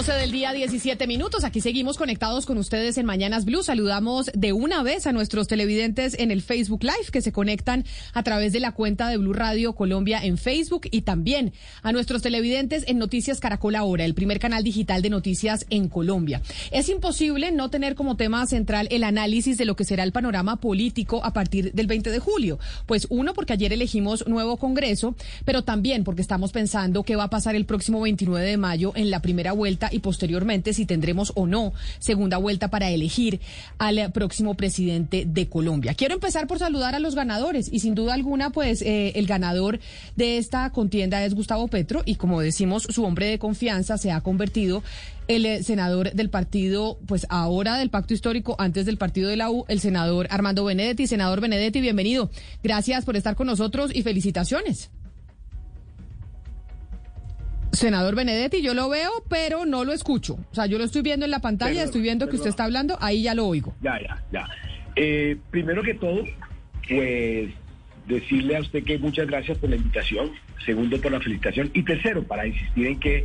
12 del día, 17 minutos. Aquí seguimos conectados con ustedes en Mañanas Blue. Saludamos de una vez a nuestros televidentes en el Facebook Live que se conectan a través de la cuenta de Blue Radio Colombia en Facebook y también a nuestros televidentes en Noticias Caracol Ahora, el primer canal digital de noticias en Colombia. Es imposible no tener como tema central el análisis de lo que será el panorama político a partir del 20 de julio. Pues uno, porque ayer elegimos nuevo Congreso, pero también porque estamos pensando qué va a pasar el próximo 29 de mayo en la primera vuelta y posteriormente si tendremos o no segunda vuelta para elegir al próximo presidente de Colombia. Quiero empezar por saludar a los ganadores y sin duda alguna pues eh, el ganador de esta contienda es Gustavo Petro y como decimos su hombre de confianza se ha convertido el eh, senador del partido, pues ahora del pacto histórico, antes del partido de la U, el senador Armando Benedetti. Senador Benedetti, bienvenido. Gracias por estar con nosotros y felicitaciones. Senador Benedetti, yo lo veo, pero no lo escucho. O sea, yo lo estoy viendo en la pantalla, estoy viendo que usted está hablando, ahí ya lo oigo. Ya, ya, ya. Eh, primero que todo, pues decirle a usted que muchas gracias por la invitación. Segundo, por la felicitación. Y tercero, para insistir en que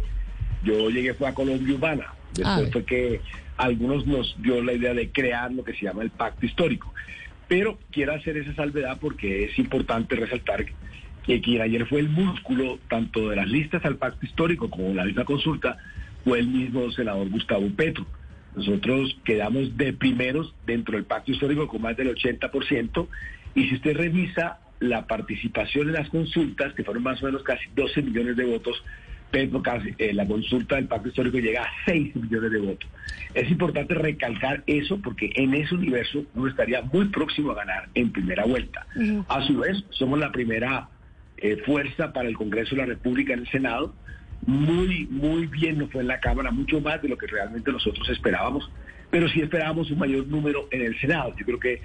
yo llegué fue a Colombia Urbana. Después fue que algunos nos dio la idea de crear lo que se llama el pacto histórico. Pero quiero hacer esa salvedad porque es importante resaltar que quien ayer fue el músculo tanto de las listas al pacto histórico como de la misma consulta fue el mismo senador Gustavo Petro. Nosotros quedamos de primeros dentro del pacto histórico con más del 80% y si usted revisa la participación en las consultas, que fueron más o menos casi 12 millones de votos, Petro casi, eh, la consulta del pacto histórico llega a 6 millones de votos. Es importante recalcar eso porque en ese universo uno estaría muy próximo a ganar en primera vuelta. A su vez, somos la primera eh, fuerza para el Congreso de la República en el Senado. Muy, muy bien nos fue en la Cámara, mucho más de lo que realmente nosotros esperábamos, pero sí esperábamos un mayor número en el Senado. Yo creo que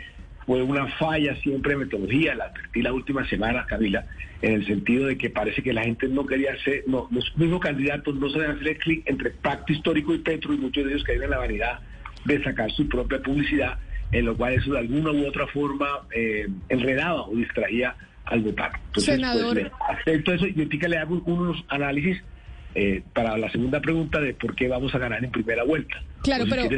fue una falla siempre de metodología, la advertí la última semana, Camila, en el sentido de que parece que la gente no quería hacer, no, los mismos candidatos no sabían hacer clic entre pacto histórico y Petro, y muchos de ellos caían en la vanidad de sacar su propia publicidad, en lo cual eso de alguna u otra forma eh, enredaba o distraía al votar. Entonces, Senador. Pues, acepto eso y ahorita le hago unos análisis eh, para la segunda pregunta de por qué vamos a ganar en primera vuelta. Claro, pero,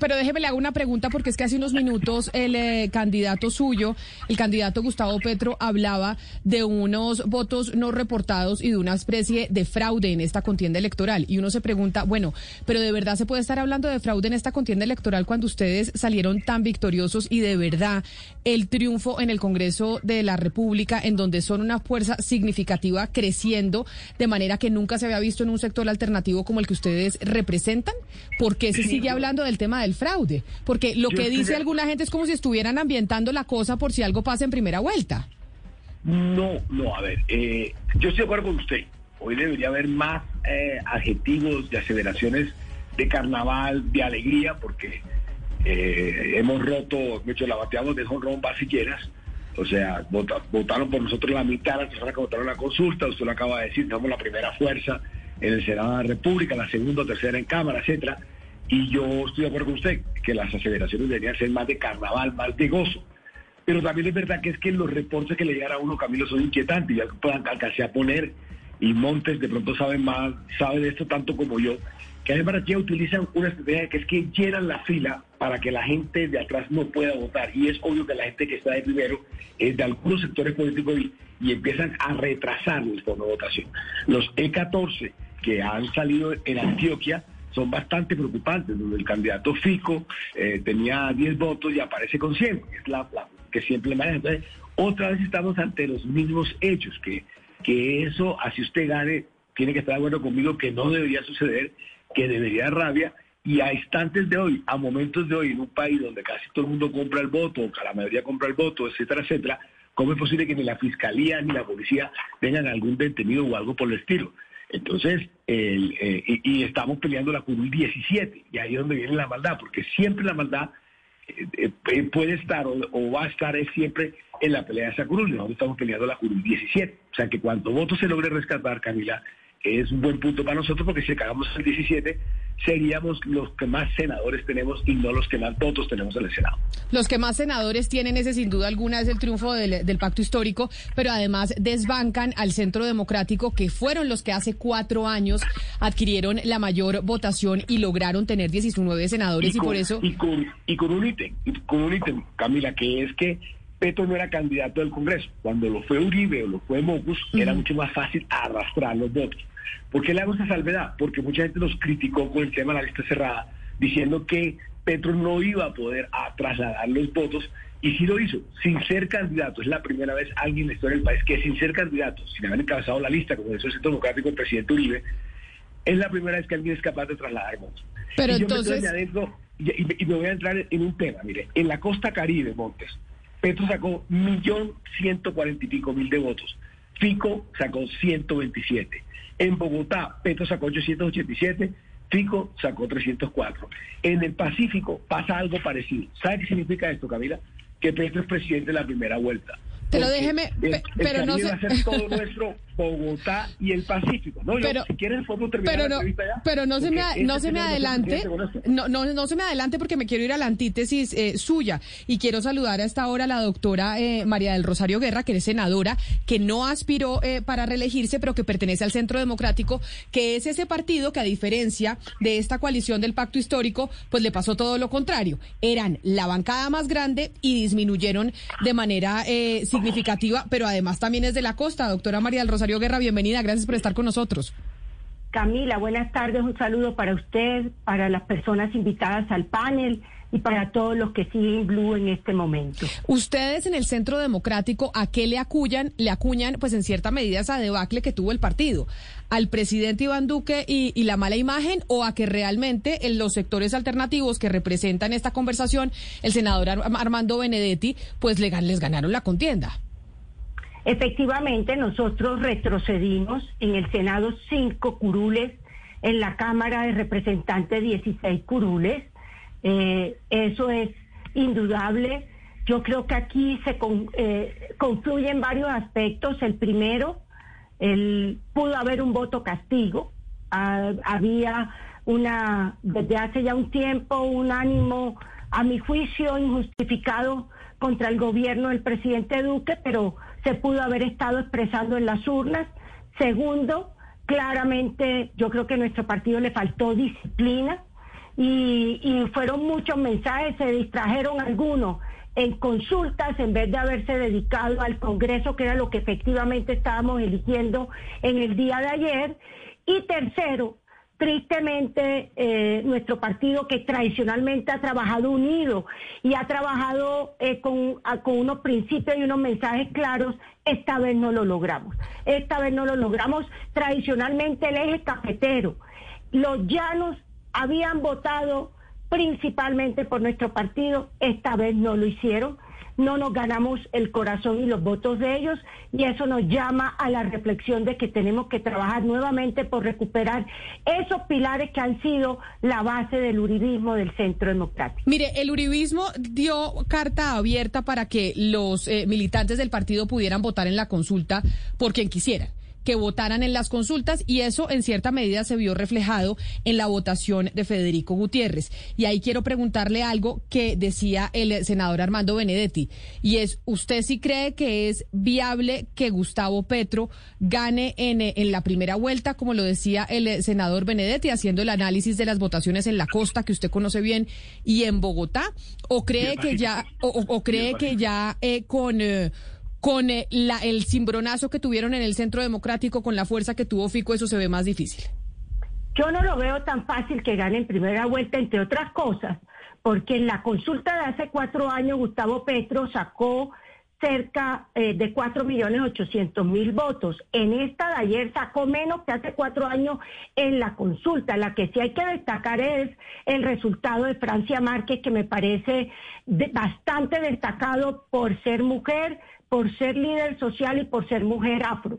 pero déjeme le hago una pregunta porque es que hace unos minutos el eh, candidato suyo, el candidato Gustavo Petro, hablaba de unos votos no reportados y de una especie de fraude en esta contienda electoral. Y uno se pregunta, bueno, pero de verdad se puede estar hablando de fraude en esta contienda electoral cuando ustedes salieron tan victoriosos y de verdad el triunfo en el Congreso de la República, en donde son una fuerza significativa creciendo de manera que nunca se había visto en un sector alternativo como el que ustedes representan? ¿Por qué se sigue hablando del tema del fraude? Porque lo que dice alguna gente es como si estuvieran ambientando la cosa por si algo pasa en primera vuelta. No, no, a ver, eh, yo estoy de acuerdo con usted. Hoy debería haber más eh, adjetivos y aceleraciones de carnaval, de alegría, porque eh, hemos roto, de hecho, la bateamos de jonrón basilleras. O sea, votaron por nosotros la mitad de las personas que votaron la consulta, usted lo acaba de decir, somos la primera fuerza en el Senado de la República, la segunda o tercera en Cámara, etcétera. Y yo estoy de acuerdo con usted que las aceleraciones deberían ser más de carnaval, más de gozo. Pero también es verdad que es que los reportes que le llegan a uno, Camilo, son inquietantes. Ya puedan alcancé a poner, y Montes de pronto sabe más, sabe de esto tanto como yo, que además ya utilizan una estrategia que es que llenan la fila para que la gente de atrás no pueda votar. Y es obvio que la gente que está de primero es de algunos sectores políticos y, y empiezan a retrasar el fondo de votación. Los E14 que han salido en Antioquia son bastante preocupantes, donde el candidato Fico eh, tenía 10 votos y aparece con 100, es la, que siempre maneja. Entonces, otra vez estamos ante los mismos hechos, que, que eso, así usted gane, tiene que estar de acuerdo conmigo que no debería suceder, que debería rabia, y a instantes de hoy, a momentos de hoy, en un país donde casi todo el mundo compra el voto, o que la mayoría compra el voto, etcétera, etcétera, ¿cómo es posible que ni la fiscalía ni la policía tengan algún detenido o algo por el estilo? Entonces, eh, y, estamos peleando la curul 17, y ahí es donde viene la maldad, porque siempre la maldad eh, eh, puede estar o, va a estar es siempre en la pelea de esa curul, nosotros estamos peleando la curul 17. O sea que cuando voto se logre rescatar, Camila, es un buen punto para nosotros porque si acabamos el 17 seríamos los que más senadores tenemos y no los que más votos tenemos en el Senado. Los que más senadores tienen ese sin duda alguna es el triunfo del, pacto histórico, pero además desbancan al Centro Democrático que fueron los que hace cuatro años adquirieron la mayor votación y lograron tener 19 senadores y, por eso... Y con, y con un ítem, con un ítem, Camila, que es que Petro no era candidato del Congreso. Cuando lo fue Uribe o lo fue Mocus, era mucho más fácil arrastrar los votos. ¿Por qué le hago esa salvedad? Porque mucha gente nos criticó con el tema de la lista cerrada, diciendo que Petro no iba a poder trasladar los votos, y sí lo hizo, sin ser candidato. Es la primera vez alguien en la historia del país que sin ser candidato, sin haber encabezado la lista, como hizo el Centro Democrático el presidente Uribe, es la primera vez que alguien es capaz de trasladar votos. Pero entonces... y, me voy a entrar en un tema, mire, en la costa caribe, Montes, Petro sacó millón ciento cuarenta y pico mil de votos. Fico sacó 127. En Bogotá, Petro sacó 887. Fico sacó 304. En el Pacífico pasa algo parecido. ¿Sabe qué significa esto, Camila? Que Petro es presidente de la primera vuelta. Pero déjeme, pero no se... va a ser todo nuestro Bogotá y el Pacífico. No, pero, si quieres podemos terminar pero no, pero no se me, no se me adelante, no, no, no se me adelante porque me quiero ir a la antítesis eh, suya y quiero saludar a esta hora a la doctora eh, María del Rosario Guerra, que es senadora, que no aspiró eh, para reelegirse, pero que pertenece al Centro Democrático, que es ese partido que a diferencia de esta coalición del Pacto Histórico, pues le pasó todo lo contrario. Eran la bancada más grande y disminuyeron de manera significativa significativa, pero además también es de la costa. Doctora María del Rosario Guerra, bienvenida, gracias por estar con nosotros. Camila, buenas tardes, un saludo para usted, para las personas invitadas al panel y para todos los que siguen Blue en este momento. Ustedes en el Centro Democrático, ¿a qué le acuñan? Le acuñan, pues en cierta medida, esa debacle que tuvo el partido. ¿Al presidente Iván Duque y, la mala imagen o a que realmente en los sectores alternativos que representan esta conversación, el senador Armando Benedetti, pues le, les ganaron la contienda? Efectivamente, nosotros retrocedimos en el Senado cinco curules, en la Cámara de Representantes 16 curules eh, eso es indudable. Yo creo que aquí se eh, confluyen varios aspectos. El primero, el, pudo haber un voto castigo. Ah, había una, desde hace ya un tiempo, un ánimo, a mi juicio, injustificado contra el gobierno del presidente Duque, pero se pudo haber estado expresando en las urnas. Segundo, claramente yo creo que a nuestro partido le faltó disciplina y, fueron muchos mensajes, se distrajeron algunos en consultas en vez de haberse dedicado al Congreso, que era lo que efectivamente estábamos eligiendo en el día de ayer. Y tercero, tristemente, eh, nuestro partido que tradicionalmente ha trabajado unido y ha trabajado eh, con, con unos principios y unos mensajes claros, esta vez no lo logramos. Esta vez no lo logramos. Tradicionalmente el eje cafetero, los llanos habían votado principalmente por nuestro partido, esta vez no lo hicieron, no nos ganamos el corazón y los votos de ellos y eso nos llama a la reflexión de que tenemos que trabajar nuevamente por recuperar esos pilares que han sido la base del uribismo del centro democrático. Mire, el uribismo dio carta abierta para que los eh, militantes del partido pudieran votar en la consulta por quien quisieran que votaran en las consultas y eso en cierta medida se vio reflejado en la votación de Federico Gutiérrez. Y ahí quiero preguntarle algo que decía el senador Armando Benedetti y es, ¿usted sí cree que es viable que Gustavo Petro gane en, en la primera vuelta, como lo decía el senador Benedetti, haciendo el análisis de las votaciones en la costa que usted conoce bien y en Bogotá? ¿O cree que ya, o, cree que ya eh, con... Eh, con eh, el cimbronazo que tuvieron en el Centro Democrático, con la fuerza que tuvo Fico, eso se ve más difícil. Yo no lo veo tan fácil que gane en primera vuelta, entre otras cosas, porque en la consulta de hace cuatro años Gustavo Petro sacó cerca eh, de cuatro millones ochocientos mil votos. En esta de ayer sacó menos que hace cuatro años en la consulta. La que sí hay que destacar es el resultado de Francia Márquez, que me parece bastante destacado por ser mujer, por ser líder social y por ser mujer afro.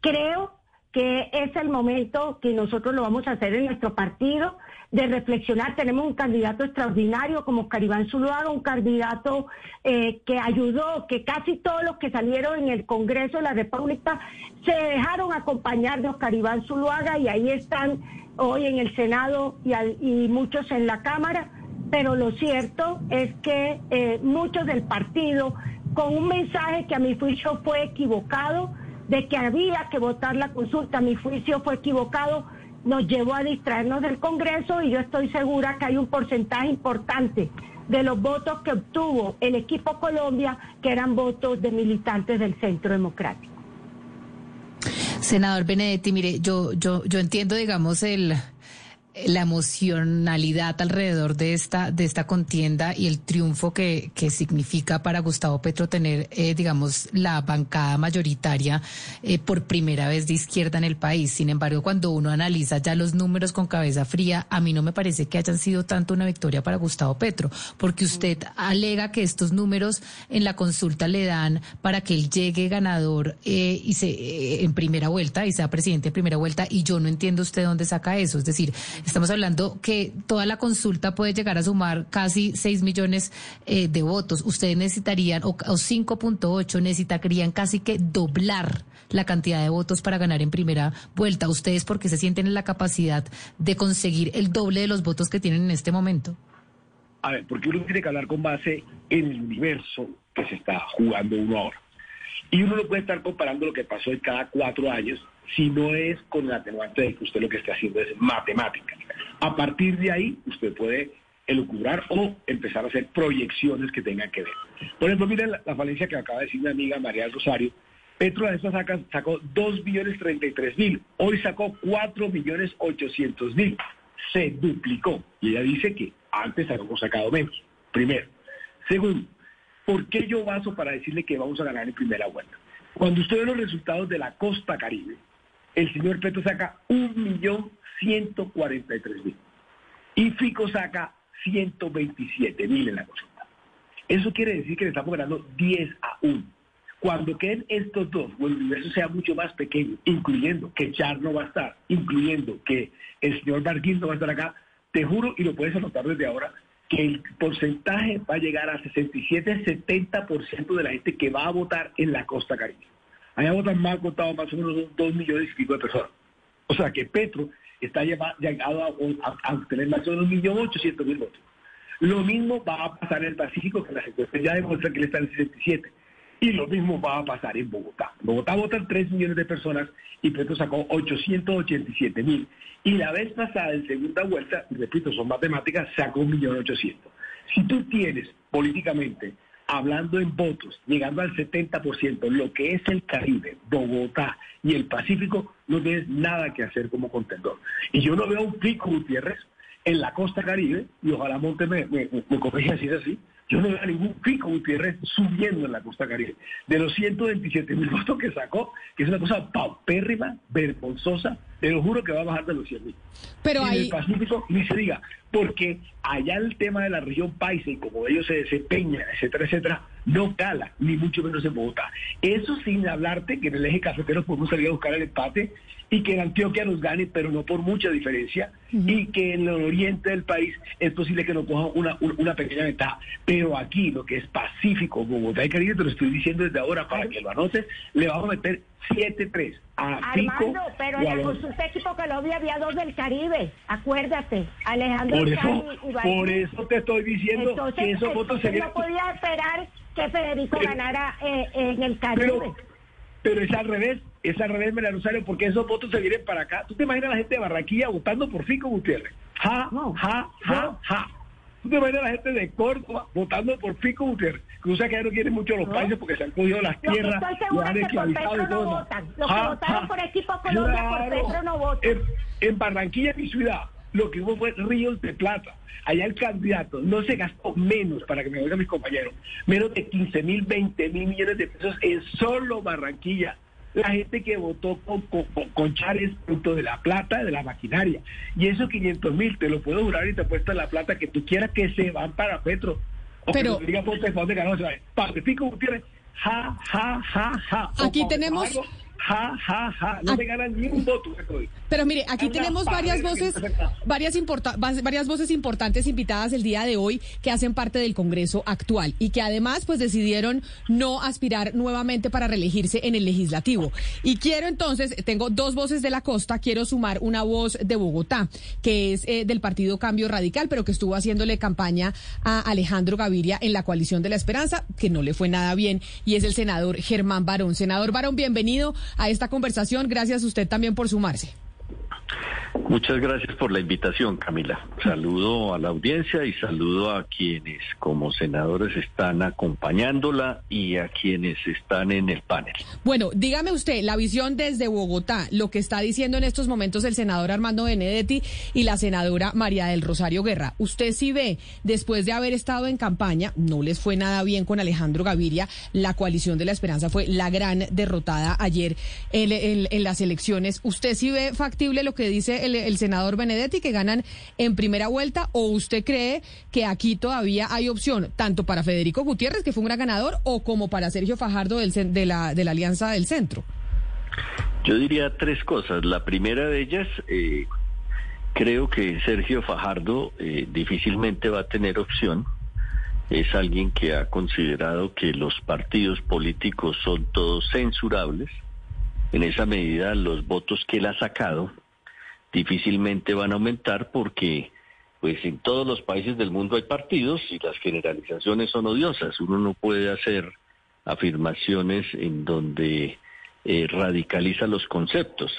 Creo que es el momento que nosotros lo vamos a hacer en nuestro partido, de reflexionar. Tenemos un candidato extraordinario como Caribán Zuluaga, un candidato eh, que ayudó, que casi todos los que salieron en el Congreso de la República se dejaron acompañar de Oscar Iván Zuluaga y ahí están hoy en el Senado y, y muchos en la Cámara. Pero lo cierto es que eh, muchos del partido, con un mensaje que a mi juicio fue equivocado, de que había que votar la consulta, mi juicio fue equivocado, nos llevó a distraernos del Congreso y yo estoy segura que hay un porcentaje importante de los votos que obtuvo el equipo Colombia que eran votos de militantes del Centro Democrático. Senador Benedetti, mire, yo, yo, yo entiendo, digamos, el la emocionalidad alrededor de esta, de esta contienda y el triunfo que, que significa para Gustavo Petro tener, eh, digamos, la bancada mayoritaria eh, por primera vez de izquierda en el país. Sin embargo, cuando uno analiza ya los números con cabeza fría, a mí no me parece que hayan sido tanto una victoria para Gustavo Petro, porque usted alega que estos números en la consulta le dan para que él llegue ganador eh, y se en primera vuelta y sea presidente en primera vuelta, y yo no entiendo usted dónde saca eso. Es decir, Estamos hablando que toda la consulta puede llegar a sumar casi 6 millones eh, de votos. Ustedes necesitarían, o, 5.8, necesitarían casi que doblar la cantidad de votos para ganar en primera vuelta. ¿Ustedes por qué se sienten en la capacidad de conseguir el doble de los votos que tienen en este momento? A ver, porque uno tiene que hablar con base en el universo que se está jugando uno ahora. Y uno no puede estar comparando lo que pasó en cada cuatro años si no es con el atenuante de que usted lo que está haciendo es matemática. A partir de ahí, usted puede elucubrar o empezar a hacer proyecciones que tengan que ver. Por ejemplo, miren la, falencia que acaba de decir mi amiga María Rosario. Petro de esta saca, sacó 2 millones 33 mil, hoy sacó 4 millones 800 mil. Se duplicó. Y ella dice que antes habíamos sacado menos. Primero. Segundo, ¿por qué yo baso para decirle que vamos a ganar en primera vuelta? Cuando usted ve los resultados de la costa caribe, el señor Petro saca 1.143.000 y Fico saca 127.000 en la consulta. Eso quiere decir que le estamos ganando 10 a 1. Cuando queden estos dos, o el universo sea mucho más pequeño, incluyendo que Char no va a estar, incluyendo que el señor Barguín no va a estar acá, te juro, y lo puedes anotar desde ahora, que el porcentaje va a llegar a 67-70% de la gente que va a votar en la costa caribe. Allá votan más contado más o menos dos millones y pico de personas. O sea que Petro está llegado a, obtener más o menos un millón ochocientos mil votos. Lo mismo va a pasar en el Pacífico, que las encuestas ya demuestran que él está en el 67. Y lo mismo va a pasar en Bogotá. Bogotá votan 3 millones de personas y Petro sacó 887 mil. Y la vez pasada, en segunda vuelta, repito, son matemáticas, sacó un millón ochocientos. Si tú tienes políticamente hablando en votos, llegando al 70%, lo que es el Caribe, Bogotá y el Pacífico, no tienes nada que hacer como contendor. Y yo no veo un pico Gutiérrez en la costa Caribe, y ojalá Monte me, me, me corrija si es así, yo no veo ningún pico Gutiérrez subiendo en la costa caribe. De los 127 mil votos que sacó, que es una cosa paupérrima, vergonzosa, te lo juro que va a bajar de los 100 mil. Pero y en el Pacífico ni se diga, porque allá el tema de la región paisa y como ellos se desempeñan, etcétera, etcétera, no cala, ni mucho menos en Bogotá. Eso sin hablarte que en el eje cafetero podemos salir a buscar el empate y que en Antioquia nos gane, pero no por mucha diferencia, y que en el oriente del país es posible que nos coja una, una pequeña ventaja. Pero aquí, lo que es Pacífico, Bogotá y Caribe, te lo estoy diciendo desde ahora para que lo anotes, le vamos a meter 7-3 a Pico. pero en la consulta equipo Colombia había dos del Caribe, acuérdate, Alejandro por eso, por eso te estoy diciendo que esos votos serían... No podía esperar que Federico ganara eh, en el Caribe. Pero, es al revés, es al revés, María Rosario, porque esos votos se vienen para acá. ¿Tú te imaginas a la gente de Barranquilla votando por Fico Gutiérrez? Ja, ja, ja, ja. ¿Tú te imaginas a la gente de Córdoba votando por Fico Gutiérrez? Que usa que ya no quieren mucho los países porque se han cogido las tierras, lo han esclavizado y todo. No votan. Los que votaron por equipo Colombia por Petro no votan. En, en Barranquilla, mi ciudad, lo que hubo fue ríos de plata. Allá el candidato no se gastó menos, para que me oigan mis compañeros, menos de 15 mil, 20 mil millones de pesos en solo Barranquilla. La gente que votó con, con, con Chávez, punto de la plata, de la maquinaria. Y esos 500 mil, te lo puedo jurar y te apuesto la plata que tú quieras que se van para Petro. O Pero, que diga Ponte, Ponte, ganó, se va. Pacifico Gutiérrez, ja, ja, ja, ja. Aquí tenemos ja, ja, ja. No me ganan ni un voto. Pero mire, aquí tenemos varias voces, varias, varias voces importantes invitadas el día de hoy que hacen parte del Congreso actual y que además pues decidieron no aspirar nuevamente para reelegirse en el legislativo. Y quiero entonces, tengo dos voces de la costa, quiero sumar una voz de Bogotá, que es eh, del Partido Cambio Radical, pero que estuvo haciéndole campaña a Alejandro Gaviria en la coalición de la esperanza, que no le fue nada bien, y es el senador Germán Barón. Senador Barón, bienvenido a esta conversación. Gracias a usted también por sumarse. Muchas gracias por la invitación, Camila. Saludo a la audiencia y saludo a quienes como senadores están acompañándola y a quienes están en el panel. Bueno, dígame usted, la visión desde Bogotá, lo que está diciendo en estos momentos el senador Armando Benedetti y la senadora María del Rosario Guerra. Usted sí ve, después de haber estado en campaña, no les fue nada bien con Alejandro Gaviria, la coalición de la esperanza fue la gran derrotada ayer en, las elecciones. ¿Usted sí ve factible lo que dice el el senador Benedetti que ganan en primera vuelta o usted cree que aquí todavía hay opción tanto para Federico Gutiérrez, que fue un gran ganador, o como para Sergio Fajardo del, de, la, de la Alianza del Centro? Yo diría tres cosas. La primera de ellas, eh, creo que Sergio Fajardo eh, difícilmente va a tener opción. Es alguien que ha considerado que los partidos políticos son todos censurables. En esa medida, los votos que él ha sacado difícilmente van a aumentar porque pues en todos los países del mundo hay partidos y las generalizaciones son odiosas. Uno no puede hacer afirmaciones en donde eh, radicaliza los conceptos.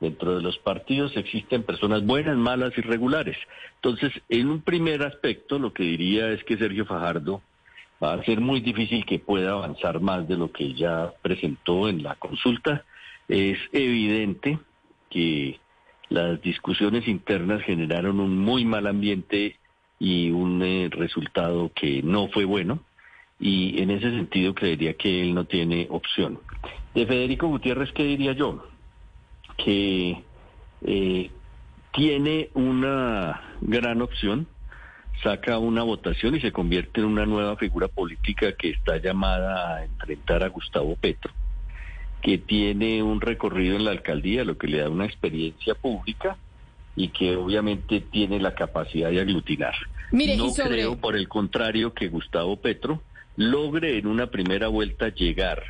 Dentro de los partidos existen personas buenas, malas y regulares. Entonces, en un primer aspecto, lo que diría es que Sergio Fajardo va a ser muy difícil que pueda avanzar más de lo que ya presentó en la consulta. Es evidente que las discusiones internas generaron un muy mal ambiente y un eh, resultado que no fue bueno. Y en ese sentido creería que él no tiene opción. De Federico Gutiérrez, ¿qué diría yo? Que eh, tiene una gran opción, saca una votación y se convierte en una nueva figura política que está llamada a enfrentar a Gustavo Petro que tiene un recorrido en la alcaldía, lo que le da una experiencia pública y que obviamente tiene la capacidad de aglutinar. no creo, por el contrario, que Gustavo Petro logre en una primera vuelta llegar,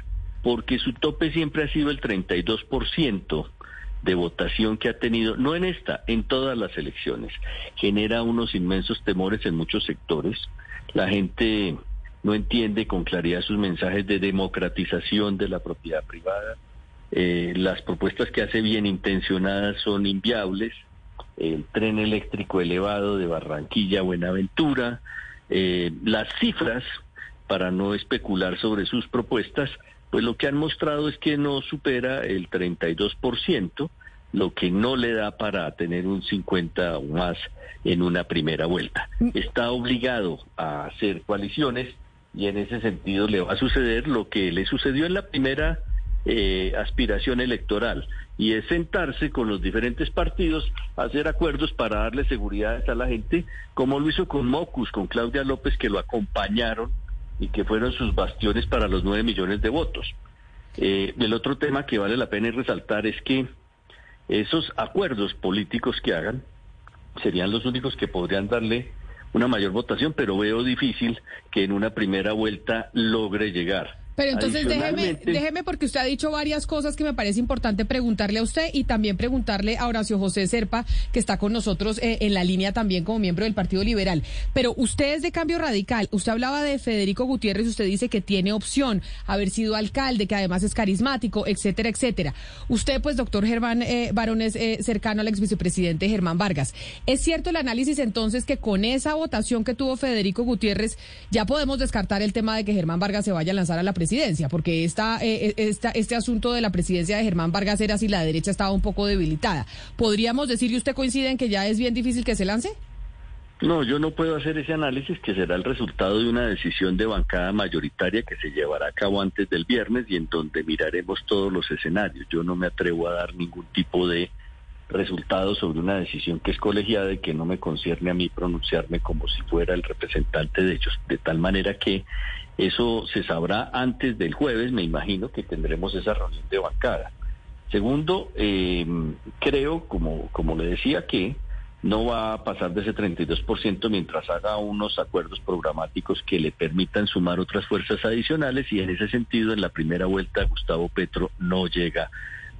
porque su tope siempre ha sido el 32% de votación que ha tenido, no en esta, en todas las elecciones. Genera unos inmensos temores en muchos sectores. La gente no entiende con claridad sus mensajes de democratización de la propiedad privada. Eh, las propuestas que hace bien intencionadas son inviables. El tren eléctrico elevado de Barranquilla a Buenaventura. Eh, las cifras, para no especular sobre sus propuestas, pues lo que han mostrado es que no supera el 32%, lo que no le da para tener un 50 o más en una primera vuelta. Mm. Está obligado a hacer coaliciones y en ese sentido le va a suceder lo que le sucedió en la primera eh, aspiración electoral y es sentarse con los diferentes partidos, hacer acuerdos para darle seguridad a la gente, como lo hizo con Mocus, con Claudia López, que lo acompañaron y que fueron sus bastiones para los nueve millones de votos. Eh, el otro tema que vale la pena resaltar es que esos acuerdos políticos que hagan serían los únicos que podrían darle una mayor votación, pero veo difícil que en una primera vuelta logre llegar. Pero entonces déjeme, déjeme porque usted ha dicho varias cosas que me parece importante preguntarle a usted y también preguntarle a Horacio José Serpa, que está con nosotros eh, en la línea también como miembro del Partido Liberal. Pero usted es de cambio radical. Usted hablaba de Federico Gutiérrez, usted dice que tiene opción haber sido alcalde, que además es carismático, etcétera, etcétera. Usted, pues, doctor Germán eh, Barón, es eh, cercano al ex vicepresidente Germán Vargas. ¿Es cierto el análisis entonces que con esa votación que tuvo Federico Gutiérrez ya podemos descartar el tema de que Germán Vargas se vaya a lanzar a la presidencia, porque esta, eh, eh, esta, este asunto de la presidencia de Germán Vargas era si la derecha estaba un poco debilitada. ¿Podríamos decir, y usted coincide en que ya es bien difícil que se lance? No, yo no puedo hacer ese análisis que será el resultado de una decisión de bancada mayoritaria que se llevará a cabo antes del viernes y en donde miraremos todos los escenarios. Yo no me atrevo a dar ningún tipo de resultado sobre una decisión que es colegiada y que no me concierne a mí pronunciarme como si fuera el representante de ellos, de tal manera que eso se sabrá antes del jueves, me imagino que tendremos esa reunión de bancada. Segundo, eh, creo, como, como le decía, que no va a pasar de ese 32% mientras haga unos acuerdos programáticos que le permitan sumar otras fuerzas adicionales y en ese sentido en la primera vuelta Gustavo Petro no llega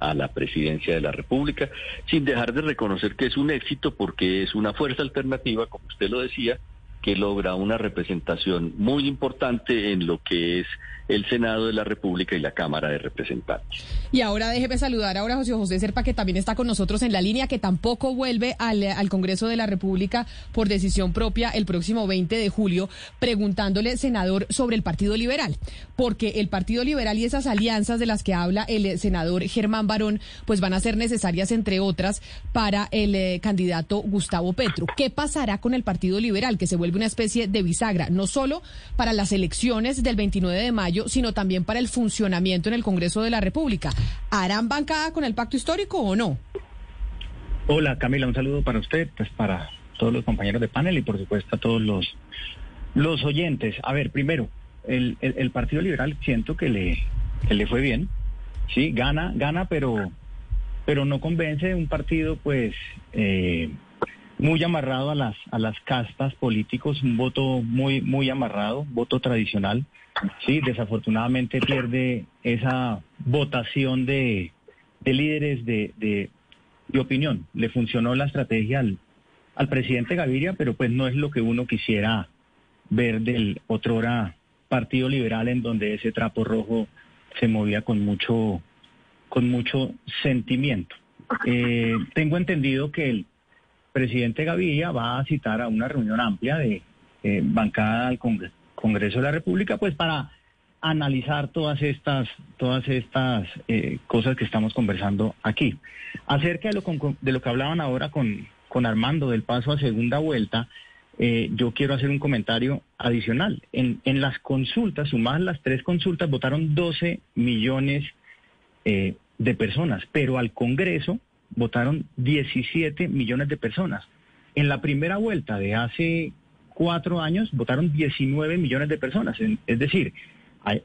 a la presidencia de la República, sin dejar de reconocer que es un éxito porque es una fuerza alternativa, como usted lo decía, que logra una representación muy importante en lo que es el Senado de la República y la Cámara de Representantes. Y ahora déjeme saludar ahora a José José Serpa, que también está con nosotros en la línea, que tampoco vuelve al, Congreso de la República por decisión propia el próximo 20 de julio, preguntándole, senador, sobre el Partido Liberal. Porque el Partido Liberal y esas alianzas de las que habla el senador Germán Barón, pues van a ser necesarias, entre otras, para el eh, candidato Gustavo Petro. ¿Qué pasará con el Partido Liberal, que se vuelve una especie de bisagra, no solo para las elecciones del 29 de mayo, sino también para el funcionamiento en el Congreso de la República. ¿Harán bancada con el pacto histórico o no? Hola Camila, un saludo para usted, pues para todos los compañeros de panel y por supuesto a todos los, los oyentes. A ver, primero, el, el, Partido Liberal siento que le, le fue bien, sí, gana, gana, pero, pero no convence un partido pues eh, muy amarrado a las, a las castas políticos, un voto muy, muy amarrado, voto tradicional. Sí, desafortunadamente pierde esa votación de, líderes de, de, opinión. Le funcionó la estrategia al, al presidente Gaviria, pero pues no es lo que uno quisiera ver del otrora Partido Liberal en donde ese trapo rojo se movía con mucho, con mucho sentimiento. Eh, tengo entendido que el presidente Gaviria va a citar a una reunión amplia de eh, bancada al Congreso de la República, pues para analizar todas estas, todas estas eh, cosas que estamos conversando aquí. Acerca de lo, de lo que hablaban ahora con, con Armando del paso a segunda vuelta, eh, yo quiero hacer un comentario adicional. En, en las consultas, sumadas las tres consultas, votaron 12 millones de personas, pero al Congreso votaron 17 millones de personas. En la primera vuelta de hace cuatro años votaron 19 millones de personas. Es decir,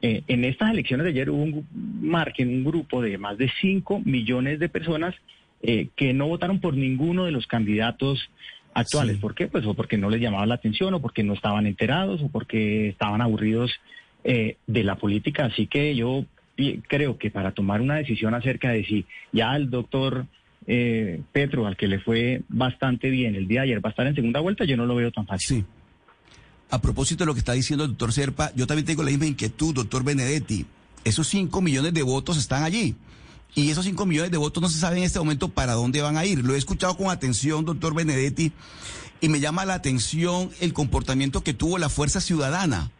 eh, en estas elecciones de ayer hubo un margen, un grupo de más de 5 millones de personas eh, que no votaron por ninguno de los candidatos actuales. ¿Por qué? Pues o porque no les llamaba la atención, o porque no estaban enterados, o porque estaban aburridos eh, de la política. Así que yo creo que para tomar una decisión acerca de si ya el doctor Petro, al que le fue bastante bien el día de ayer, va a estar en segunda vuelta, yo no lo veo tan fácil. Sí. A propósito de lo que está diciendo el doctor Serpa, yo también tengo la misma inquietud, doctor Benedetti. Esos 5 millones de votos están allí. Y esos 5 millones de votos no se sabe en este momento para dónde van a ir. Lo he escuchado con atención, doctor Benedetti, y me llama la atención el comportamiento que tuvo la Fuerza Ciudadana,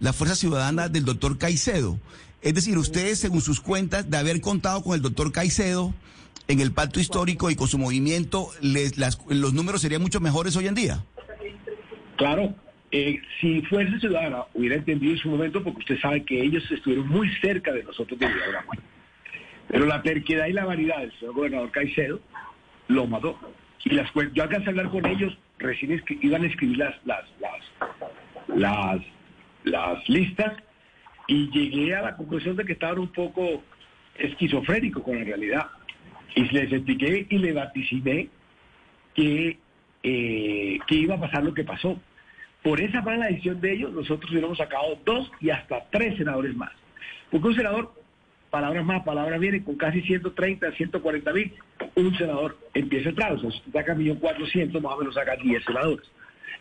la Fuerza Ciudadana del doctor Caicedo. Es decir, ustedes, según sus cuentas, de haber contado con el doctor Caicedo en el pacto histórico y con su movimiento, les, los números serían mucho mejores hoy en día. Claro, eh, si Fuerza Ciudadana hubiera entendido en su momento, porque usted sabe que ellos estuvieron muy cerca de nosotros de Pero la terquedad y la vanidad del señor gobernador Caicedo lo mató. Y las yo alcancé a hablar con ellos, recién iban a escribir las, las, las, las, las listas y llegué a la conclusión de que estaban un poco esquizofrénicos con la realidad. Y les expliqué y le vaticiné que, eh, que iba a pasar lo que pasó. Por esa mala decisión de ellos, nosotros hubiéramos sacado dos y hasta tres senadores más. Porque un senador, palabras más, palabras vienen, con casi 130, 140 mil, un senador empieza a entrar. O sea, saca 1.400, más o menos saca 10 senadores.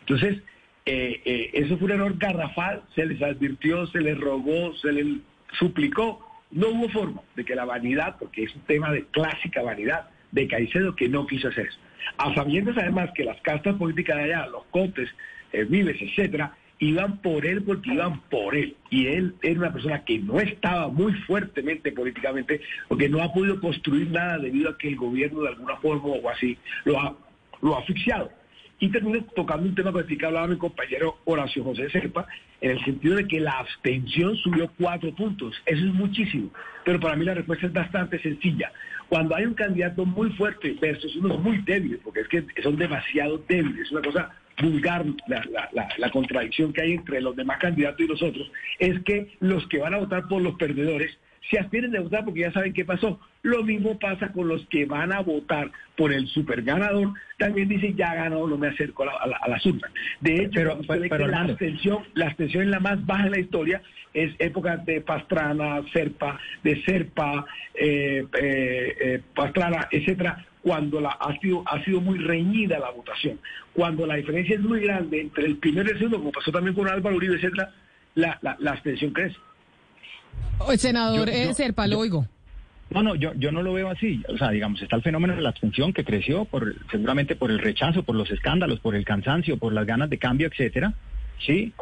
Entonces, eh, eh, eso fue un error garrafal, se les advirtió, se les rogó, se les suplicó. No hubo forma de que la vanidad, porque es un tema de clásica vanidad, de Caicedo que no quiso hacer eso. A sabiendas además que las castas políticas de allá, los cotes, eh, Vives, etcétera, iban por él porque iban por él. Y él era una persona que no estaba muy fuertemente políticamente, porque no ha podido construir nada debido a que el gobierno de alguna forma o así lo ha, lo ha asfixiado. Y termino tocando un tema el que hablaba mi compañero Horacio José Serpa, en el sentido de que la abstención subió cuatro puntos. Eso es muchísimo. Pero para mí la respuesta es bastante sencilla. Cuando hay un candidato muy fuerte versus unos muy débiles, porque es que son demasiado débiles, es una cosa vulgar la, contradicción que hay entre los demás candidatos y los otros, es que los que van a votar por los perdedores se abstienen de votar porque ya saben qué pasó. Lo mismo pasa con los que van a votar por el superganador. También dicen, ya ganó, no me acerco a la, a la, a la urnas. De hecho, Pero- la abstención, la abstención es la más baja en la historia, es época de Pastrana, Serpa, de Serpa, eh, eh, eh, Pastrana, etcétera, cuando la, ha, sido, ha sido muy reñida la votación. Cuando la diferencia es muy grande entre el primero y el segundo, como pasó también con Álvaro Uribe, etcétera, la, la, la abstención crece. El senador Yo- yo- Serpa, lo yo- oigo. No, no, yo, yo no lo veo así. O sea, digamos, está el fenómeno de la abstención que creció por, seguramente por el rechazo, por los escándalos, por el cansancio, por las ganas de cambio, etcétera. Sí.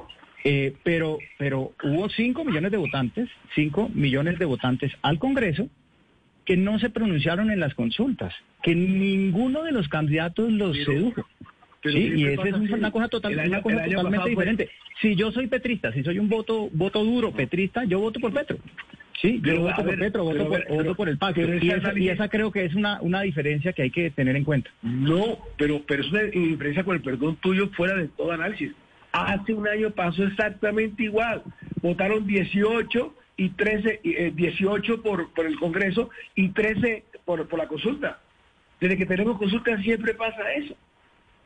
Eh, pero, pero hubo 5 millones de votantes, 5 millones de votantes al Congreso que no se pronunciaron en las consultas, que ninguno de los candidatos los Pero- sedujo. pero Sí, y esa es una cosa, total, El año- una cosa el año totalmente fue- diferente. Si yo soy petrista, si soy un voto voto duro petrista, yo voto por Petro. Sí, yo Pero, voto a por ver, Petro, voto por, ver, voto por el pacto. pero Y esa, y análisis- esa creo que es una, una diferencia que hay que tener en cuenta. No, pero, pero es una diferencia con el perdón tuyo fuera de todo análisis. Hace un año pasó exactamente igual. Votaron 18 y 13, y, eh, 18 por, por el Congreso y 13 por, por la consulta. Desde que tenemos consulta siempre pasa eso.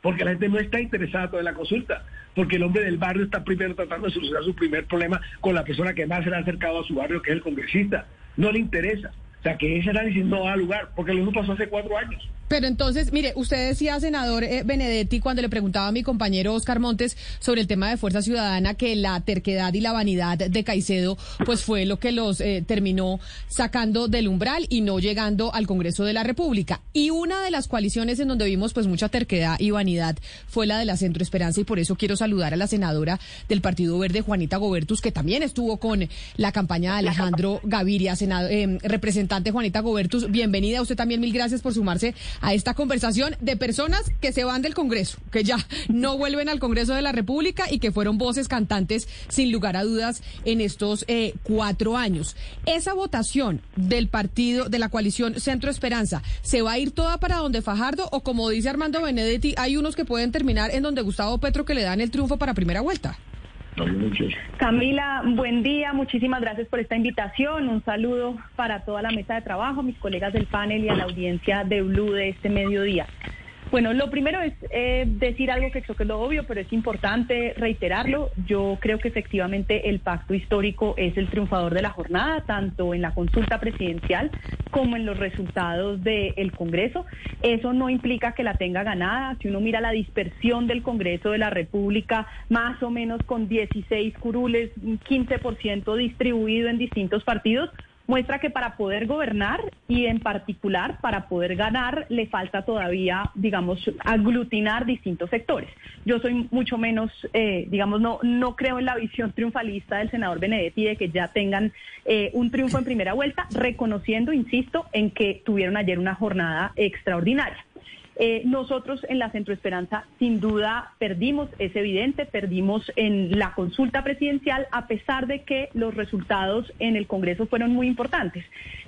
Porque la gente no está interesada en la consulta. Porque el hombre del barrio está primero tratando de solucionar su primer problema con la persona que más se le ha acercado a su barrio, que es el congresista. No le interesa. O sea, que ese análisis no da lugar, porque lo mismo pasó hace cuatro años. Pero entonces, mire, usted decía, senador eh, Benedetti, cuando le preguntaba a mi compañero Oscar Montes sobre el tema de Fuerza Ciudadana, que la terquedad y la vanidad de Caicedo, pues fue lo que los eh, terminó sacando del umbral y no llegando al Congreso de la República. Y una de las coaliciones en donde vimos pues mucha terquedad y vanidad fue la de la Centro Esperanza y por eso quiero saludar a la senadora del Partido Verde, Juanita Gobertus, que también estuvo con la campaña de Alejandro Gaviria, senado, eh, representante Juanita Gobertus. Bienvenida, usted también mil gracias por sumarse a esta conversación de personas que se van del Congreso, que ya no vuelven al Congreso de la República y que fueron voces cantantes sin lugar a dudas en estos eh, cuatro años. Esa votación del partido, de la coalición Centro Esperanza, ¿se va a ir toda para donde Fajardo o como dice Armando Benedetti, hay unos que pueden terminar en donde Gustavo Petro que le dan el triunfo para primera vuelta? Camila, buen día, muchísimas gracias por esta invitación. Un saludo para toda la mesa de trabajo, mis colegas del panel y a la audiencia de Blue de este mediodía. Bueno, lo primero es eh, decir algo que creo que es lo obvio, pero es importante reiterarlo. Yo creo que efectivamente el pacto histórico es el triunfador de la jornada, tanto en la consulta presidencial como en los resultados del Congreso. Eso no implica que la tenga ganada. Si uno mira la dispersión del Congreso de la República, más o menos con 16 curules, un 15% distribuido en distintos partidos, muestra que para poder gobernar y en particular para poder ganar le falta todavía, digamos, aglutinar distintos sectores. Yo soy mucho menos, eh, digamos, no, no creo en la visión triunfalista del senador Benedetti de que ya tengan eh, un triunfo en primera vuelta, reconociendo, insisto, en que tuvieron ayer una jornada extraordinaria. Eh, nosotros en la Centro Esperanza sin duda perdimos, es evidente, perdimos en la consulta presidencial a pesar de que los resultados en el Congreso fueron muy importantes.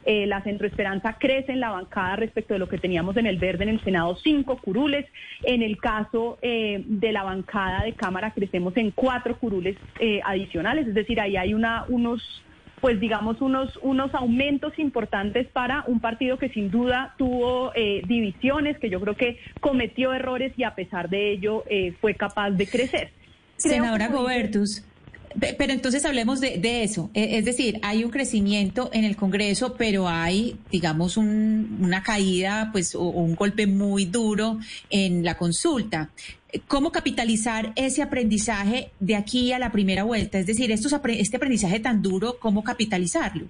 Eh, la Centro Esperanza crece en la bancada respecto de lo que teníamos en el verde en el Senado, cinco curules. En el caso eh, de la bancada de Cámara crecemos en cuatro curules adicionales, es decir, ahí hay unos pues digamos unos unos aumentos importantes para un partido que sin duda tuvo eh, divisiones, que yo creo que cometió errores y a pesar de ello eh, fue capaz de crecer. Creo Senadora Gobertus, pe- pero entonces hablemos de, de eso. E- Es decir, hay un crecimiento en el Congreso, pero hay, digamos, un- una caída, pues, o, o un golpe muy duro en la consulta. ¿Cómo capitalizar ese aprendizaje de aquí a la primera vuelta? Es decir, estos, este aprendizaje tan duro, ¿cómo capitalizarlo?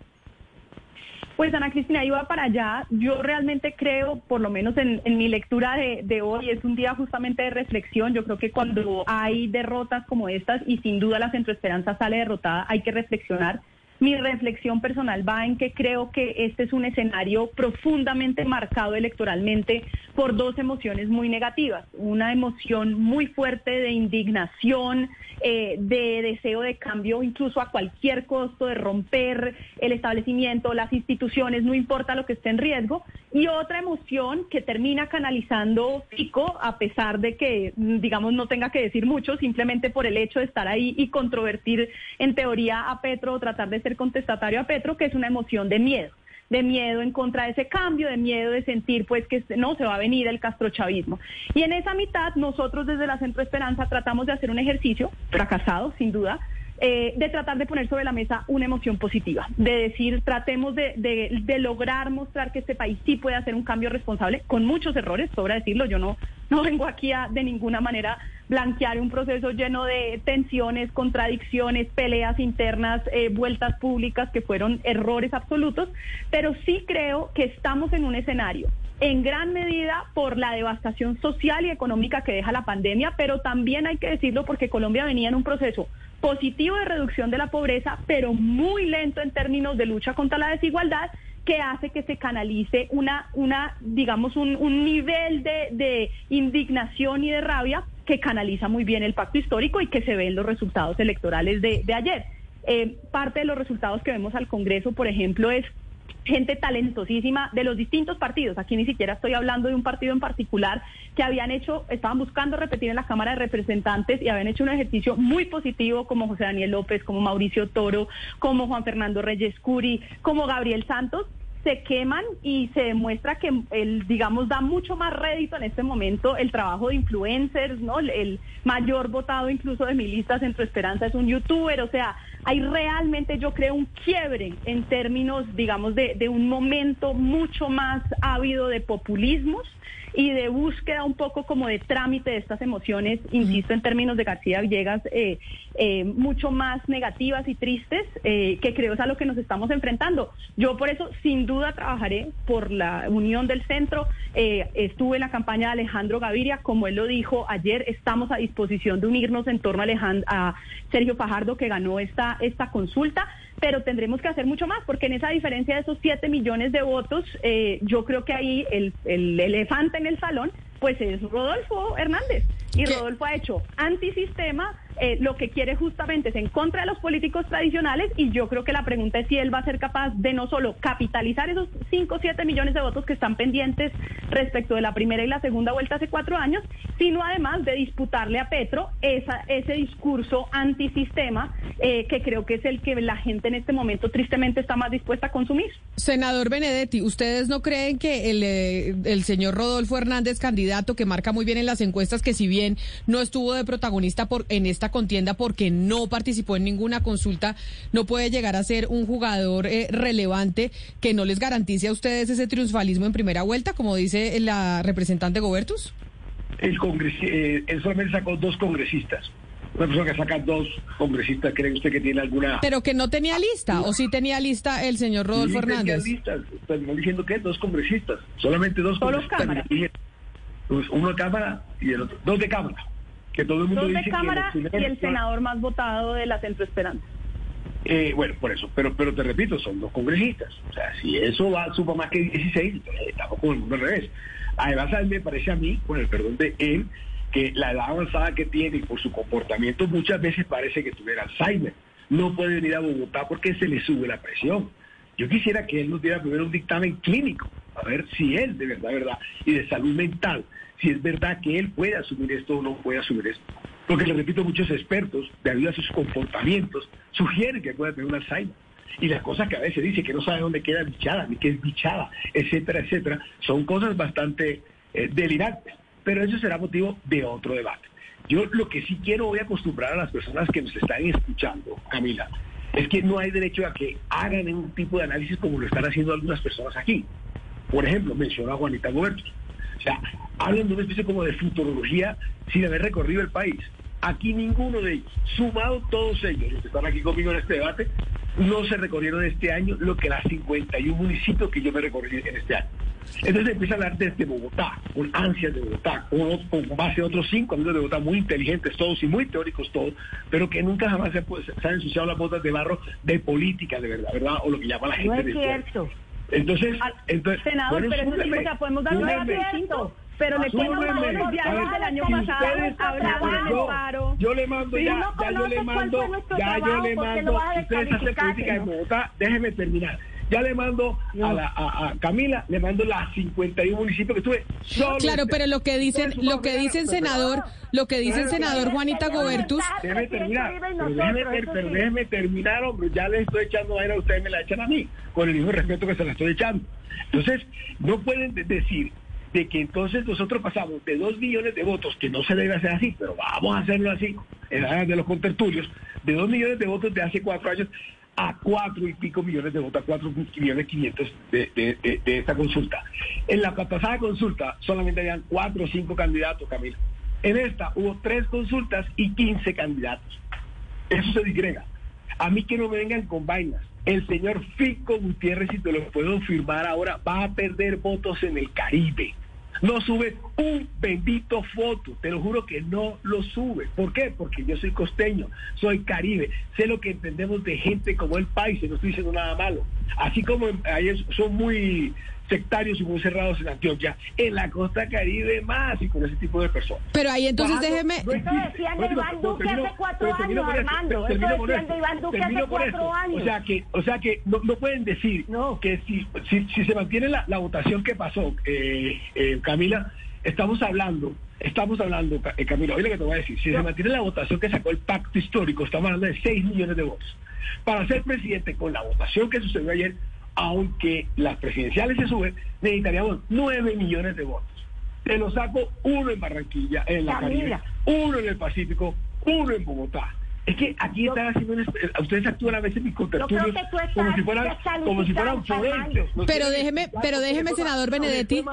Pues Ana Cristina, iba para allá. Yo realmente creo, por lo menos en, en mi lectura de, de hoy, es un día justamente de reflexión. Yo creo que cuando hay derrotas como estas, y sin duda la Centroesperanza sale derrotada, hay que reflexionar. Mi reflexión personal va en que creo que este es un escenario profundamente marcado electoralmente por dos emociones muy negativas. Una emoción muy fuerte de indignación, eh, de deseo de cambio, incluso a cualquier costo, de romper el establecimiento, las instituciones, no importa lo que esté en riesgo. Y otra emoción que termina canalizando Fico, a pesar de que, mm, digamos, no tenga que decir mucho, simplemente por el hecho de estar ahí y controvertir en teoría a Petro o tratar de ser contestatario a Petro, que es una emoción de miedo de miedo en contra de ese cambio, de miedo de sentir pues que no se va a venir el castrochavismo. Y en esa mitad nosotros desde la Centro Esperanza tratamos de hacer un ejercicio, fracasado sin duda, eh, de tratar de poner sobre la mesa una emoción positiva, de decir, tratemos de, de, lograr mostrar que este país sí puede hacer un cambio responsable, con muchos errores, sobra decirlo, yo no, no vengo aquí a de ninguna manera blanquear un proceso lleno de tensiones, contradicciones, peleas internas, eh, vueltas públicas que fueron errores absolutos, pero sí creo que estamos en un escenario en gran medida por la devastación social y económica que deja la pandemia, pero también hay que decirlo porque Colombia venía en un proceso positivo de reducción de la pobreza, pero muy lento en términos de lucha contra la desigualdad que hace que se canalice una, una digamos, un, nivel de, indignación y de rabia que canaliza muy bien el pacto histórico y que se ve en los resultados electorales de, ayer. Eh, parte de los resultados que vemos al Congreso, por ejemplo, es gente talentosísima de los distintos partidos. Aquí ni siquiera estoy hablando de un partido en particular que habían hecho, estaban buscando repetir en la Cámara de Representantes y habían hecho un ejercicio muy positivo como José Daniel López, como Mauricio Toro, como Juan Fernando Reyes Curi, como Gabriel Santos se queman y se demuestra que el digamos da mucho más rédito en este momento el trabajo de influencers, ¿no? El mayor votado incluso de mi lista Centro Esperanza es un youtuber, o sea, hay realmente, yo creo, un quiebre en términos, digamos, de, de un momento mucho más ávido de populismos y de búsqueda un poco como de trámite de estas emociones, insisto, en términos de García Villegas, eh, eh, mucho más negativas y tristes, eh, que creo es a lo que nos estamos enfrentando. Yo por eso, sin duda, trabajaré por la unión del centro. estuve en la campaña de Alejandro Gaviria, como él lo dijo ayer, estamos a disposición de unirnos en torno a, a Sergio Fajardo, que ganó esta, esta consulta pero tendremos que hacer mucho más, porque en esa diferencia de esos 7 millones de votos, eh, yo creo que ahí el, el elefante en el salón, pues es Rodolfo Hernández. Y Rodolfo ha hecho antisistema, eh, lo que quiere justamente es en contra de los políticos tradicionales y yo creo que la pregunta es si él va a ser capaz de no solo capitalizar esos 5 o 7 millones de votos que están pendientes respecto de la primera y la segunda vuelta hace cuatro años, sino además de disputarle a Petro esa, ese discurso antisistema eh, que creo que es el que la gente en este momento tristemente está más dispuesta a consumir. Senador Benedetti, ¿ustedes no creen que el, eh, el señor Rodolfo Hernández, candidato que marca muy bien en las encuestas, que si bien no estuvo de protagonista por, en esta contienda porque no participó en ninguna consulta, no puede llegar a ser un jugador eh, relevante que no les garantice a ustedes ese triunfalismo en primera vuelta, como dice la representante Gobertus? El eh, él solamente sacó dos congresistas. Una persona que saca dos congresistas, ¿cree usted que tiene alguna...? Pero que no tenía lista, ¿o sí tenía lista el señor Rodolfo Hernández? Tenía lista, diciendo que dos congresistas, solamente dos congresistas. Uno de Cámara y el otro, dos de Cámara que todo el mundo Dos de Cámara y el senador más votado de la Centro Esperanza. Eh, bueno, por eso, pero pero te repito, son dos congresistas. O sea, si eso va suma más que 16, estamos con el mundo al revés. Además, a él me parece a mí, con el perdón de él, que la edad avanzada que tiene y por su comportamiento muchas veces parece que tuviera Alzheimer. No puede venir a Bogotá porque se le sube la presión. Yo quisiera que él nos diera primero un dictamen clínico, a ver si él de verdad, verdad, y de salud mental, si es verdad que él puede asumir esto o no puede asumir esto. Porque le repito, muchos expertos, debido a sus comportamientos, sugieren que puede tener una Alzheimer. Y las cosas que a veces dice que no sabe dónde queda bichada, ni qué es bichada, etcétera, etcétera, son cosas bastante eh, delirantes. Pero eso será motivo de otro debate. Yo lo que sí quiero hoy acostumbrar a las personas que nos están escuchando, Camila, es que no hay derecho a que hagan un tipo de análisis como lo están haciendo algunas personas aquí. Por ejemplo, mencionó a Juanita Goberto. O sea, hablan de una especie como de futurología sin haber recorrido el país. Aquí ninguno de ellos, sumado todos ellos, los que están aquí conmigo en este debate, no se recorrieron este año lo que las 51 municipios que yo me recorrí en este año. Entonces empieza a hablar desde Bogotá, con ansias de Bogotá, con, base a otros cinco amigos de Bogotá muy inteligentes todos y muy teóricos todos, pero que nunca jamás se, se han ensuciado las botas de barro de política de verdad, ¿verdad? O lo que llama la gente. No es cierto. Entonces, entonces senador, pero eso sí, o sea, podemos dar un debate pero le pongo los diarios del año pasado hablaban del paro. Yo le mando ya, ya yo le mando, ya yo le mando, ustedes hacen política en Bogotá, déjeme terminar. Ya le mando a, la, a, Camila, le mando las 51 municipios que estuve. claro, pero lo que dicen, lo que dicen senador, lo que dice el senador Juanita Gobertus. Déjeme terminar, pero déjeme, terminar, hombre. Ya le estoy echando aire a ustedes, me la echan a mí, con el mismo respeto que se la estoy echando. Entonces, no pueden decir de que entonces nosotros pasamos de dos millones de votos, que no se debe hacer así, pero vamos a hacerlo así, en la de los contertulios, de dos millones de votos de hace cuatro años a cuatro y pico millones de votos, a cuatro millones quinientos de, de, esta consulta. En la pasada consulta solamente habían cuatro o cinco candidatos, Camila. En esta hubo tres consultas y quince candidatos. Eso se digrega. A mí que no me vengan con vainas. El señor Fico Gutiérrez, si te lo puedo firmar ahora, va a perder votos en el Caribe. No sube un bendito foto, te lo juro que no lo sube. ¿Por qué? Porque yo soy costeño, soy caribe, sé lo que entendemos de gente como el país, no estoy diciendo nada malo. Así como ahí son muy sectarios y muy cerrados en Antioquia, en la costa caribe más y con ese tipo de personas. Pero ahí entonces déjeme... Eso decían de Iván Duque hace cuatro años, Armando. Eso decían de Iván Duque hace cuatro años. O sea que, o sea que no, no pueden decir que si, si, si, se mantiene la, la votación que pasó, eh, eh, Camila, estamos hablando Estamos hablando, eh, Camilo, oye lo que te voy a decir, si se mantiene la votación que sacó el pacto histórico, estamos hablando de 6 millones de votos. Para ser presidente, con la votación que sucedió ayer, aunque las presidenciales se suben, necesitaríamos 9 millones de votos. Te lo saco uno en Barranquilla, en la Caribe, uno en el Pacífico, uno en Bogotá. Es que aquí están haciendo ustedes actúan a veces mis contertulios como si fueran como si fueran pero déjeme, pero déjeme, senador Benedetti.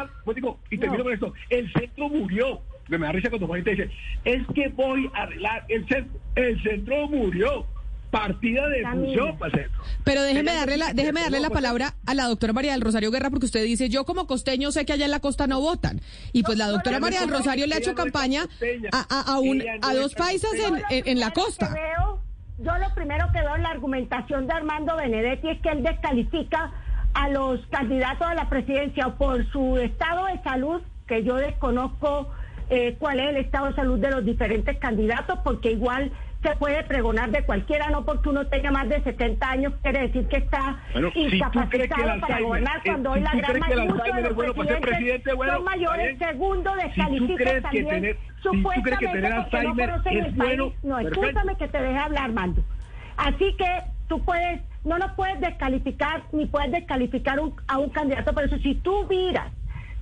Y termino con esto. El centro murió. Me da risa cuando Juanita dice, es que voy a arreglar el centro. El centro murió partida de función Pero déjeme darle la, déjeme darle la palabra a la doctora María del Rosario Guerra, porque usted dice, yo como costeño sé que allá en la costa no votan. Y pues la doctora María del Rosario le ha hecho campaña a, a, un, a dos países en, en, la costa. Yo lo primero que veo en la argumentación de Armando Benedetti es que él descalifica a los candidatos a la presidencia por su estado de salud, que yo desconozco eh, cuál es el estado de salud de los diferentes candidatos, porque igual se puede pregonar de cualquiera, no porque uno tenga más de 70 años, quiere decir que está incapacitado para gobernar cuando hoy la gran mayoría de los presidentes son mayores. Segundo, descalifica también supuestamente porque no conocen el país. No, escúchame que te deje hablar, Mando. Así que tú puedes, no nos puedes descalificar ni puedes descalificar a un candidato por eso. Si tú miras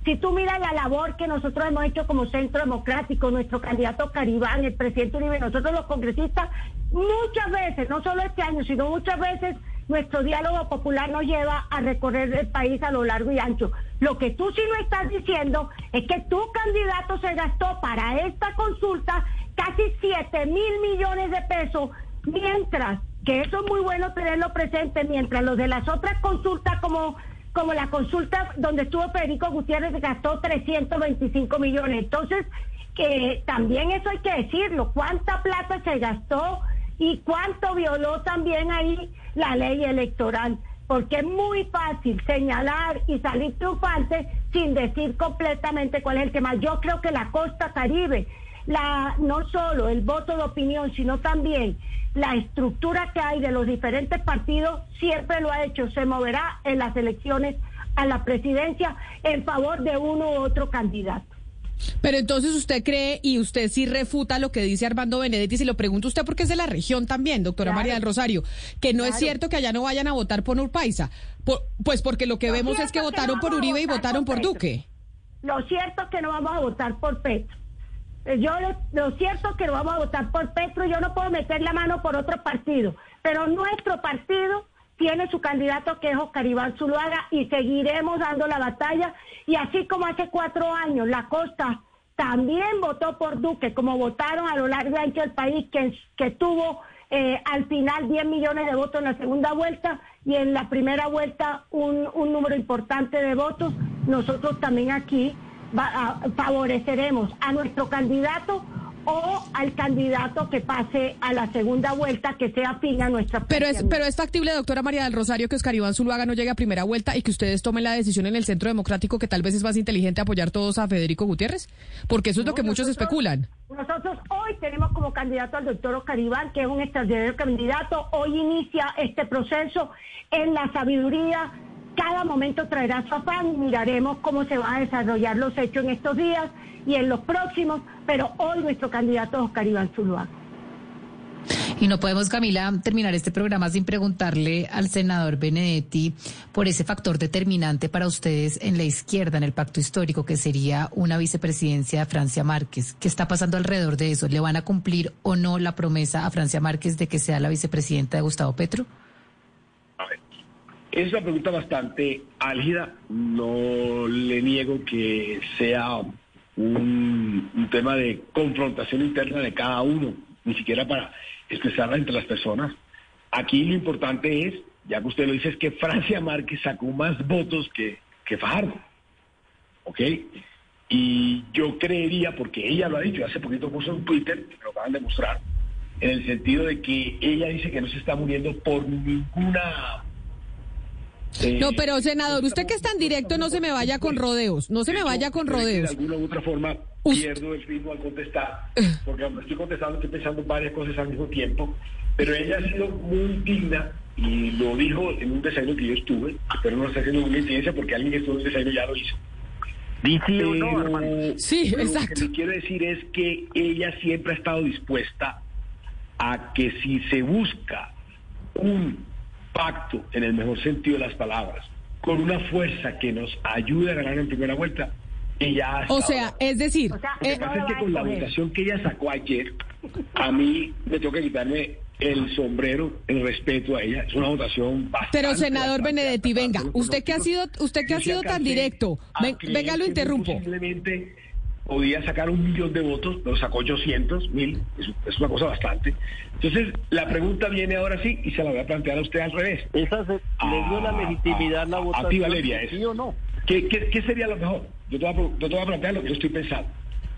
si tú miras la labor que nosotros hemos hecho como Centro Democrático, nuestro candidato Caribán, el presidente Uribe, nosotros los congresistas, muchas veces, no solo este año, sino muchas veces, nuestro diálogo popular nos lleva a recorrer el país a lo largo y ancho. Lo que tú sí no estás diciendo es que tu candidato se gastó para esta consulta casi 7 mil millones de pesos, mientras, que eso es muy bueno tenerlo presente, mientras los de las otras consultas como como la consulta donde estuvo Federico Gutiérrez gastó 325 millones. Entonces, que también eso hay que decirlo, cuánta plata se gastó y cuánto violó también ahí la ley electoral, porque es muy fácil señalar y salir triunfante sin decir completamente cuál es el tema. Yo creo que la costa caribe, la no solo el voto de opinión, sino también la estructura que hay de los diferentes partidos siempre lo ha hecho, se moverá en las elecciones a la presidencia en favor de uno u otro candidato. Pero entonces usted cree y usted sí refuta lo que dice Armando Benedetti, si lo pregunta usted porque es de la región también, doctora María del Rosario, que no es cierto que allá no vayan a votar por Urpaiza, pues porque lo que vemos es que votaron por Uribe y votaron por, Duque. Lo cierto es que no vamos a votar por Petro. Eh, yo lo, cierto es que lo vamos a votar por Petro, yo no puedo meter la mano por otro partido, pero nuestro partido tiene su candidato que es Oscar Iván Zuluaga y seguiremos dando la batalla y así como hace cuatro años la costa también votó por Duque, como votaron a lo largo ancho del país, que, que tuvo eh, al final 10 millones de votos en la segunda vuelta y en la primera vuelta un número importante de votos. Nosotros también aquí favoreceremos a nuestro candidato o al candidato que pase a la segunda vuelta que sea afín a nuestra Pero es, pero es factible, doctora María del Rosario, que Oscar Iván Zuluaga no llegue a primera vuelta y que ustedes tomen la decisión en el Centro Democrático que tal vez es más inteligente apoyar todos a Federico Gutiérrez, porque eso es lo que muchos especulan. Nosotros hoy tenemos como candidato al doctor Oscar Iván, que es un extraordinario candidato. Hoy inicia este proceso en la sabiduría cada momento traerá su afán y miraremos cómo se van a desarrollar los hechos en estos días y en los próximos, pero hoy nuestro candidato es Oscar Iván Zuluaga. Y no podemos, Camila, terminar este programa sin preguntarle al senador Benedetti por ese factor determinante para ustedes en la izquierda, en el pacto histórico, que sería una vicepresidencia de Francia Márquez. ¿Qué está pasando alrededor de eso? ¿Le van a cumplir o no la promesa a Francia Márquez de que sea la vicepresidenta de Gustavo Petro? Es una pregunta bastante álgida. No le niego que sea un, tema de confrontación interna de cada uno, ni siquiera para expresarla entre las personas. Aquí lo importante es, ya que usted lo dice, es que Francia Márquez sacó más votos que, que Fajardo. ¿Ok? Y yo creería, porque ella lo ha dicho, hace poquito puso en Twitter, me lo acaban de mostrar, en el sentido de que ella dice que no se está muriendo por ninguna no, pero senador, usted que es tan directo, no se me vaya con rodeos, no se me vaya con rodeos. De alguna u otra forma pierdo el ritmo al contestar, porque estoy contestando estoy pensando en varias cosas al mismo tiempo, pero ella ha sido muy digna y lo dijo en un desayuno que yo estuve, pero no está haciendo una incidencia porque alguien que estuvo en un desayuno ya lo hizo. Dice o no, Sí, exacto. Lo que quiero decir es que ella siempre ha estado dispuesta a que si se busca un pacto, en el mejor sentido de las palabras, con una fuerza que nos ayude a ganar en primera vuelta, ella O sea, es decir... Lo que eh, pasa es que con la votación que ella sacó ayer, a mí me toca quitarme el sombrero, el respeto a ella. Es una votación bastante... Pero, senador Benedetti, venga, usted que ha sido, usted que ha sido tan directo, venga, lo interrumpo. Simplemente podía sacar un millón de votos, pero sacó 800 mil, es, una cosa bastante. Entonces, la pregunta viene ahora sí, y se la voy a plantear a usted al revés. ¿Esa se, ¿Le dio la ah, legitimidad la votación? A ti, Valeria, ¿Sí o no? ¿Qué, qué, sería lo mejor? Yo te, voy a, plantear lo que yo estoy pensando.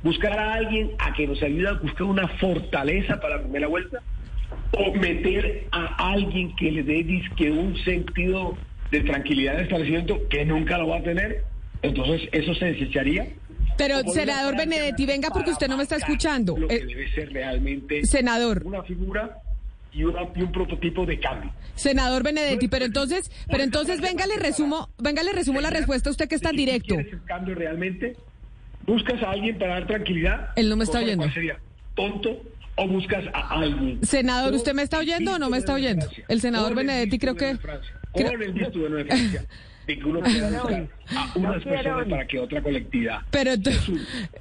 Buscar a alguien a que nos ayude a buscar una fortaleza para la primera vuelta, o meter a alguien que le dé disque un sentido de tranquilidad en el establecimiento que nunca lo va a tener. Entonces, eso se desecharía pero, senador Benedetti, venga porque usted no me está escuchando. Lo que eh, debe ser realmente senador. una figura y, un prototipo de cambio. Senador Benedetti, pero entonces, pero entonces venga le resumo, venga le resumo la respuesta a usted que es tan directo. ¿Quieres el cambio realmente? ¿Buscas a alguien para dar tranquilidad? Él no me está oyendo. sería? ¿Tonto? ¿O buscas a alguien? Senador, ¿usted me está oyendo o no me está oyendo? El senador Benedetti creo que... Con el visto de Francia. de que uno quiera a unas personas para que otra colectividad. Pero,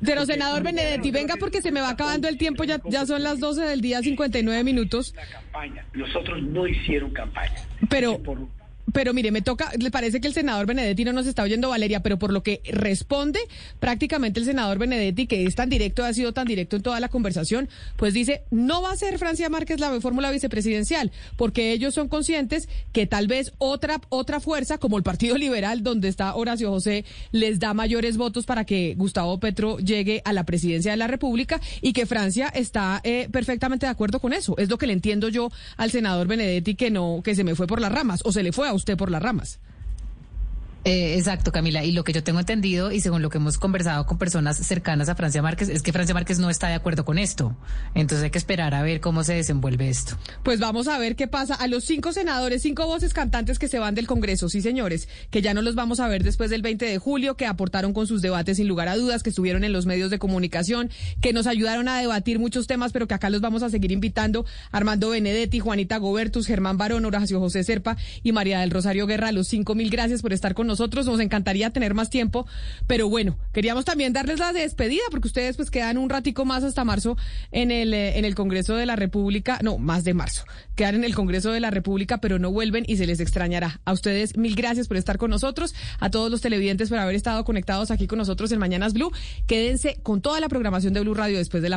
pero senador Benedetti, venga porque se me va acabando el tiempo, ya, ya son las 12 del día, 59 minutos. La campaña, nosotros no hicieron campaña. Pero... Pero mire, me toca, le parece que el senador Benedetti no nos está oyendo, Valeria, pero por lo que responde prácticamente el senador Benedetti, que es tan directo, ha sido tan directo en toda la conversación, pues dice, no va a ser Francia Márquez la fórmula vicepresidencial, porque ellos son conscientes que tal vez otra, otra fuerza, como el Partido Liberal, donde está Horacio José, les da mayores votos para que Gustavo Petro llegue a la presidencia de la República y que Francia está eh, perfectamente de acuerdo con eso. Es lo que le entiendo yo al senador Benedetti que no, que se me fue por las ramas, o se le fue a usted por las ramas. Eh, exacto, Camila. Y lo que yo tengo entendido y según lo que hemos conversado con personas cercanas a Francia Márquez es que Francia Márquez no está de acuerdo con esto. Entonces hay que esperar a ver cómo se desenvuelve esto. Pues vamos a ver qué pasa. A los cinco senadores, cinco voces cantantes que se van del Congreso, sí señores, que ya no los vamos a ver después del 20 de julio, que aportaron con sus debates sin lugar a dudas, que estuvieron en los medios de comunicación, que nos ayudaron a debatir muchos temas, pero que acá los vamos a seguir invitando. Armando Benedetti, Juanita Gobertus, Germán Barón, Horacio José Serpa y María del Rosario Guerra. Los cinco mil gracias por estar con nosotros nosotros nos encantaría tener más tiempo, pero bueno, queríamos también darles la despedida porque ustedes pues quedan un ratico más hasta marzo en el eh, en el Congreso de la República, no, más de marzo. Quedan en el Congreso de la República, pero no vuelven y se les extrañará. A ustedes mil gracias por estar con nosotros, a todos los televidentes por haber estado conectados aquí con nosotros en Mañanas Blue. Quédense con toda la programación de Blue Radio después de la